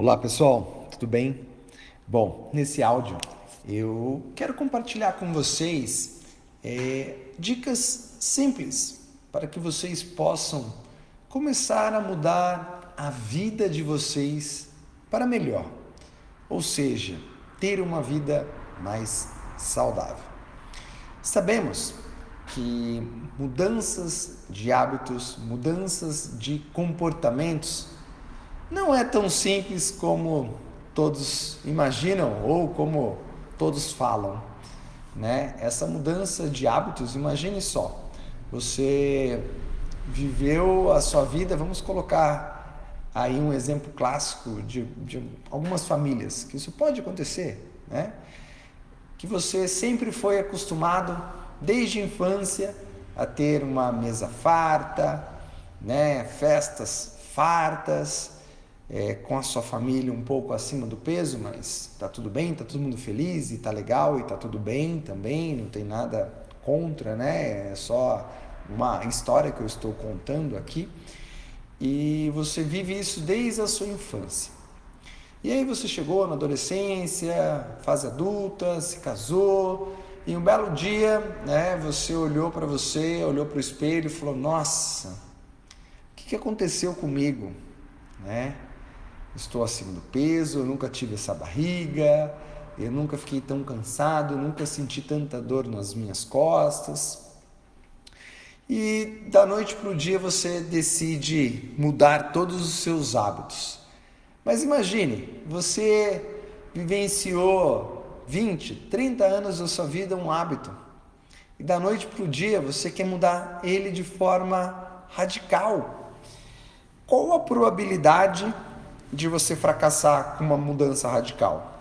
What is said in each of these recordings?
Olá pessoal, tudo bem? Bom, nesse áudio eu quero compartilhar com vocês é, dicas simples para que vocês possam começar a mudar a vida de vocês para melhor, ou seja, ter uma vida mais saudável. Sabemos que mudanças de hábitos, mudanças de comportamentos não é tão simples como todos imaginam ou como todos falam, né? Essa mudança de hábitos, imagine só, você viveu a sua vida, vamos colocar aí um exemplo clássico de, de algumas famílias, que isso pode acontecer, né? Que você sempre foi acostumado desde a infância a ter uma mesa farta, né? Festas fartas, é, com a sua família um pouco acima do peso, mas tá tudo bem, tá todo mundo feliz e tá legal e tá tudo bem também, não tem nada contra, né? É só uma história que eu estou contando aqui. E você vive isso desde a sua infância. E aí você chegou na adolescência, fase adulta, se casou, e um belo dia, né, você olhou para você, olhou para o espelho e falou: "Nossa, o que, que aconteceu comigo?", né? Estou acima do peso, eu nunca tive essa barriga, eu nunca fiquei tão cansado, nunca senti tanta dor nas minhas costas. E da noite para o dia você decide mudar todos os seus hábitos. Mas imagine, você vivenciou 20, 30 anos da sua vida um hábito. E da noite para o dia você quer mudar ele de forma radical. Qual a probabilidade de você fracassar com uma mudança radical?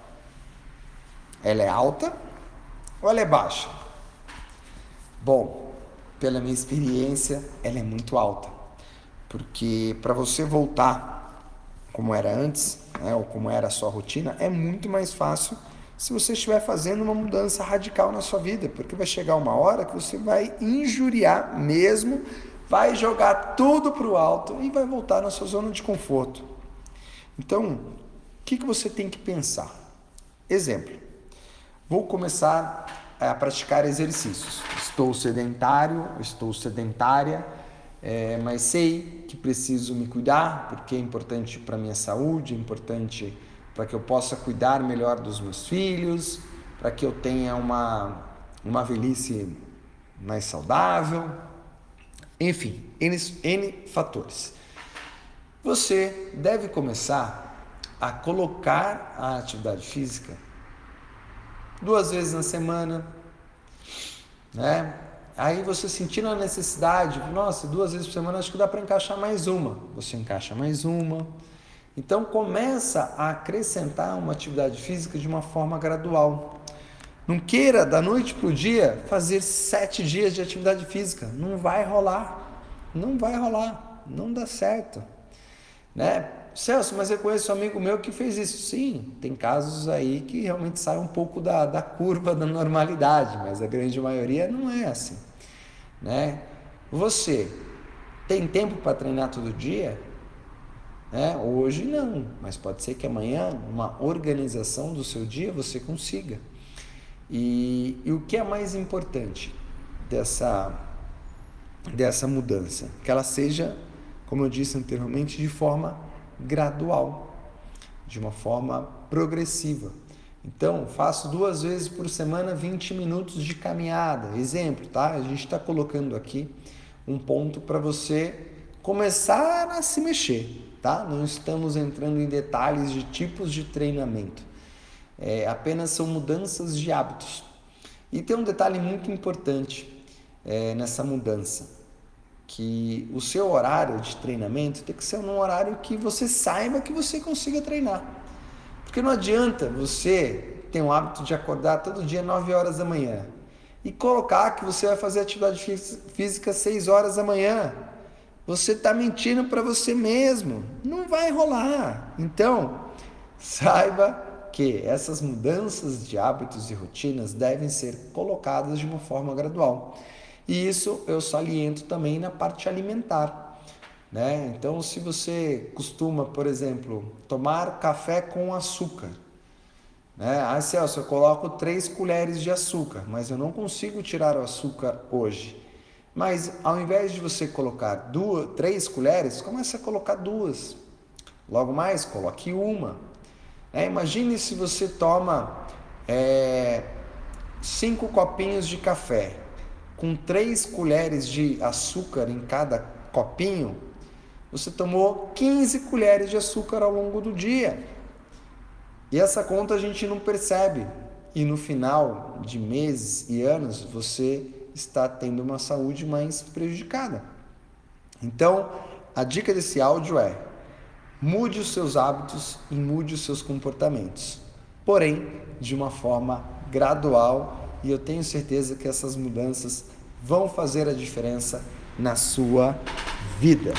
Ela é alta ou ela é baixa? Bom, pela minha experiência, ela é muito alta. Porque para você voltar como era antes, né, ou como era a sua rotina, é muito mais fácil se você estiver fazendo uma mudança radical na sua vida, porque vai chegar uma hora que você vai injuriar mesmo, vai jogar tudo para o alto e vai voltar na sua zona de conforto. Então, o que, que você tem que pensar? Exemplo, vou começar a praticar exercícios. Estou sedentário, estou sedentária, é, mas sei que preciso me cuidar porque é importante para minha saúde, é importante para que eu possa cuidar melhor dos meus filhos, para que eu tenha uma, uma velhice mais saudável, enfim, N, N fatores. Você deve começar a colocar a atividade física duas vezes na semana, né? Aí você sentindo a necessidade, nossa, duas vezes por semana acho que dá para encaixar mais uma. Você encaixa mais uma. Então começa a acrescentar uma atividade física de uma forma gradual. Não queira da noite para o dia fazer sete dias de atividade física. Não vai rolar. Não vai rolar. Não dá certo. Né? Celso, mas eu conheço um amigo meu que fez isso. Sim, tem casos aí que realmente saem um pouco da, da curva da normalidade, mas a grande maioria não é assim. Né? Você tem tempo para treinar todo dia? Né? Hoje não, mas pode ser que amanhã, uma organização do seu dia, você consiga. E, e o que é mais importante dessa, dessa mudança? Que ela seja como eu disse anteriormente, de forma gradual, de uma forma progressiva. Então, faço duas vezes por semana 20 minutos de caminhada. Exemplo, tá? A gente está colocando aqui um ponto para você começar a se mexer, tá? Não estamos entrando em detalhes de tipos de treinamento. É, apenas são mudanças de hábitos. E tem um detalhe muito importante é, nessa mudança que o seu horário de treinamento tem que ser num horário que você saiba que você consiga treinar. Porque não adianta você ter um hábito de acordar todo dia 9 horas da manhã e colocar que você vai fazer atividade física 6 horas da manhã. Você está mentindo para você mesmo. Não vai rolar. Então, saiba que essas mudanças de hábitos e rotinas devem ser colocadas de uma forma gradual. E isso eu saliento também na parte alimentar. Né? Então, se você costuma, por exemplo, tomar café com açúcar, né? Ah, Celso, eu coloco três colheres de açúcar, mas eu não consigo tirar o açúcar hoje. Mas ao invés de você colocar duas, três colheres, comece a colocar duas. Logo mais, coloque uma. É, imagine se você toma é, cinco copinhos de café com três colheres de açúcar em cada copinho, você tomou 15 colheres de açúcar ao longo do dia. E essa conta a gente não percebe. E no final de meses e anos, você está tendo uma saúde mais prejudicada. Então, a dica desse áudio é: mude os seus hábitos e mude os seus comportamentos. Porém, de uma forma gradual, e eu tenho certeza que essas mudanças vão fazer a diferença na sua vida.